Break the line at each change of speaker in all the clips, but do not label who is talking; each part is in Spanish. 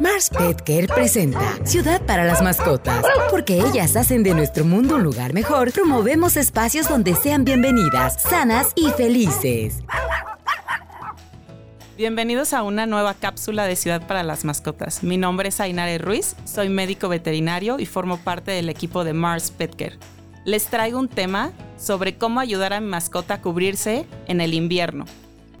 Mars Pet Care presenta Ciudad para las mascotas. Porque ellas hacen de nuestro mundo un lugar mejor, promovemos espacios donde sean bienvenidas, sanas y felices.
Bienvenidos a una nueva cápsula de Ciudad para las Mascotas. Mi nombre es Ainare Ruiz, soy médico veterinario y formo parte del equipo de Mars Pet Care. Les traigo un tema sobre cómo ayudar a mi mascota a cubrirse en el invierno.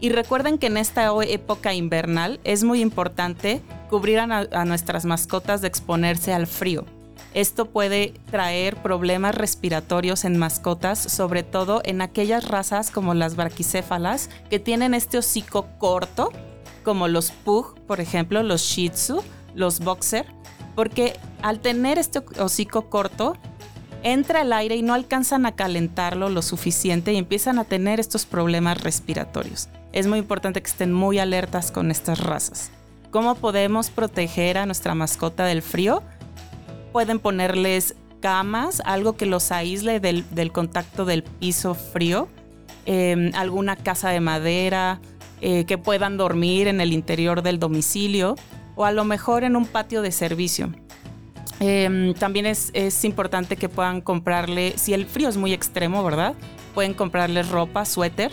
Y recuerden que en esta época invernal es muy importante cubrir a, nuestras mascotas de exponerse al frío. Esto puede traer problemas respiratorios en mascotas, sobre todo en aquellas razas como las braquicéfalas que tienen este hocico corto, como los pug, por ejemplo, los shih tzu, los boxer, porque al tener este hocico corto, entra el aire y no alcanzan a calentarlo lo suficiente y empiezan a tener estos problemas respiratorios es muy importante que estén muy alertas con estas razas. ¿Cómo podemos proteger a nuestra mascota del frío? Pueden ponerles camas, algo que los aísle del, contacto del piso frío, em, alguna casa de madera, eh, que puedan dormir en el interior del domicilio o a lo mejor en un patio de servicio. Em, también es, es, importante que puedan comprarle, si el frío es muy extremo, ¿verdad? Pueden comprarles ropa, suéter,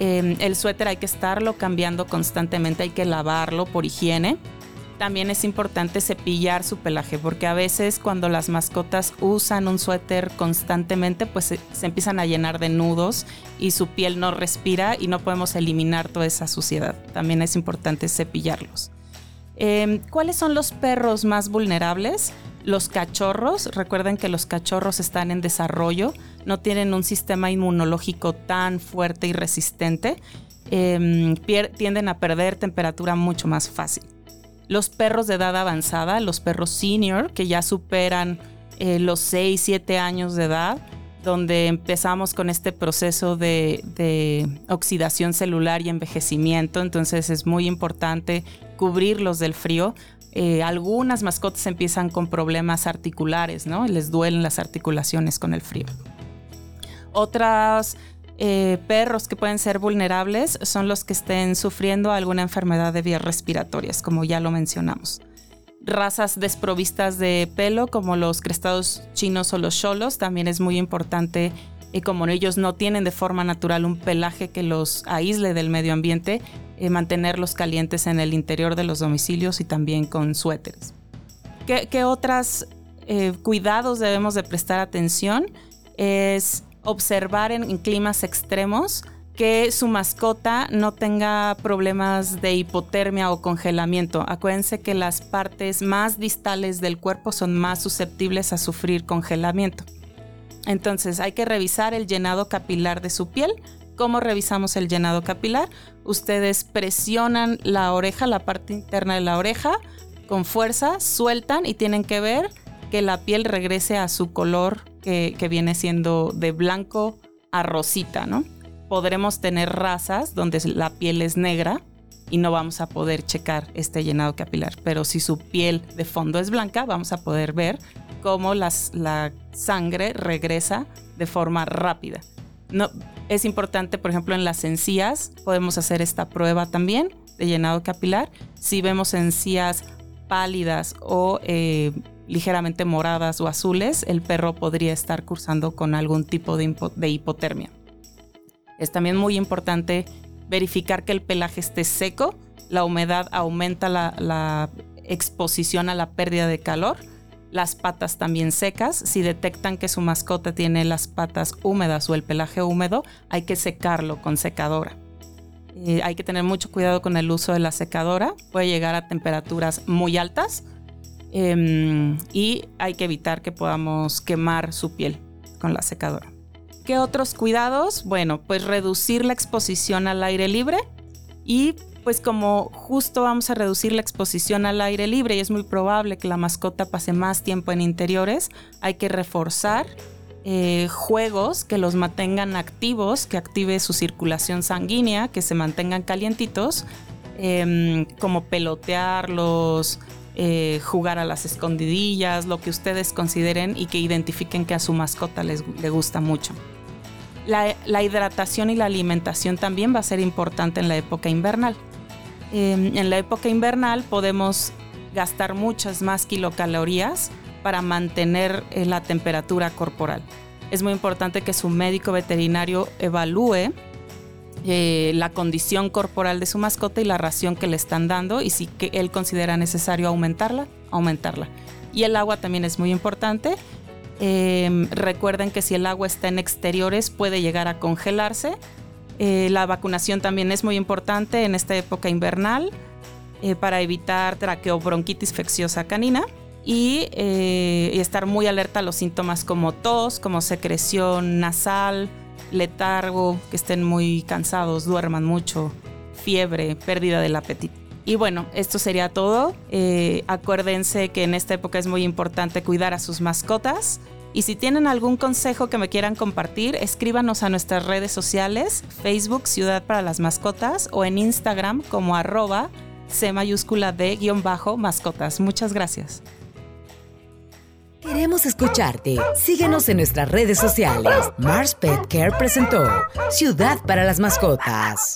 Em, el suéter hay que estarlo cambiando constantemente, hay que lavarlo por higiene. También es importante cepillar su pelaje porque a veces cuando las mascotas usan un suéter constantemente pues se, empiezan a llenar de nudos y su piel no respira y no podemos eliminar toda esa suciedad. También es importante cepillarlos. Em, ¿Cuáles son los perros más vulnerables? Los cachorros, recuerden que los cachorros están en desarrollo, no tienen un sistema inmunológico tan fuerte y resistente, em, tienden a perder temperatura mucho más fácil. Los perros de edad avanzada, los perros senior, que ya superan eh, los 6, 7 años de edad, donde empezamos con este proceso de, oxidación celular y envejecimiento, entonces es muy importante cubrirlos del frío. Eh, algunas mascotas empiezan con problemas articulares, ¿no? Les duelen las articulaciones con el frío. Otros eh, perros que pueden ser vulnerables son los que estén sufriendo alguna enfermedad de vías respiratorias, como ya lo mencionamos. Razas desprovistas de pelo, como los crestados chinos o los cholos, también es muy importante y como ellos no tienen de forma natural un pelaje que los aísle del medio ambiente, eh, mantenerlos calientes en el interior de los domicilios y también con suéteres. ¿Qué, otros eh, cuidados debemos de prestar atención? Es observar en, climas extremos que su mascota no tenga problemas de hipotermia o congelamiento. Acuérdense que las partes más distales del cuerpo son más susceptibles a sufrir congelamiento. Entonces hay que revisar el llenado capilar de su piel. ¿Cómo revisamos el llenado capilar? Ustedes presionan la oreja, la parte interna de la oreja, con fuerza, sueltan y tienen que ver que la piel regrese a su color que, viene siendo de blanco a rosita, ¿no? Podremos tener razas donde la piel es negra y no vamos a poder checar este llenado capilar, pero si su piel de fondo es blanca, vamos a poder ver cómo la sangre regresa de forma rápida. No, es importante, por ejemplo, en las encías podemos hacer esta prueba también de llenado capilar. Si vemos encías pálidas o eh, ligeramente moradas o azules, el perro podría estar cursando con algún tipo de, hipotermia. Es también muy importante verificar que el pelaje esté seco. La humedad aumenta la exposición a la pérdida de calor las patas también secas. Si detectan que su mascota tiene las patas húmedas o el pelaje húmedo, hay que secarlo con secadora. Eh, hay que tener mucho cuidado con el uso de la secadora. Puede llegar a temperaturas muy altas em, y hay que evitar que podamos quemar su piel con la secadora. ¿Qué otros cuidados? Bueno, pues reducir la exposición al aire libre y pues como justo vamos a reducir la exposición al aire libre y es muy probable que la mascota pase más tiempo en interiores, hay que reforzar eh, juegos que los mantengan activos, que active su circulación sanguínea, que se mantengan calientitos, em, como pelotearlos, eh, jugar a las escondidillas, lo que ustedes consideren y que identifiquen que a su mascota les, le gusta mucho. la hidratación y la alimentación también va a ser importante en la época invernal. Em, en la época invernal podemos gastar muchas más kilocalorías para mantener eh, la temperatura corporal. Es muy importante que su médico veterinario evalúe eh, la condición corporal de su mascota y la ración que le están dando y si que él considera necesario aumentarla, aumentarla. Y el agua también es muy importante. Em, recuerden que si el agua está en exteriores puede llegar a congelarse. Eh, la vacunación también es muy importante en esta época invernal eh, para evitar traqueobronquitis infecciosa canina y, y estar muy alerta a los síntomas como tos, como secreción nasal, letargo, que estén muy cansados, duerman mucho, fiebre, pérdida del apetito. Y bueno, esto sería todo. Eh, acuérdense que en esta época es muy importante cuidar a sus mascotas. Y si tienen algún consejo que me quieran compartir, escríbanos a nuestras redes sociales, Facebook Ciudad para las Mascotas o en Instagram como arroba C mayúscula de guion bajo mascotas. Muchas gracias.
Queremos escucharte. Síguenos en nuestras redes sociales. Mars Pet Care presentó Ciudad para las Mascotas.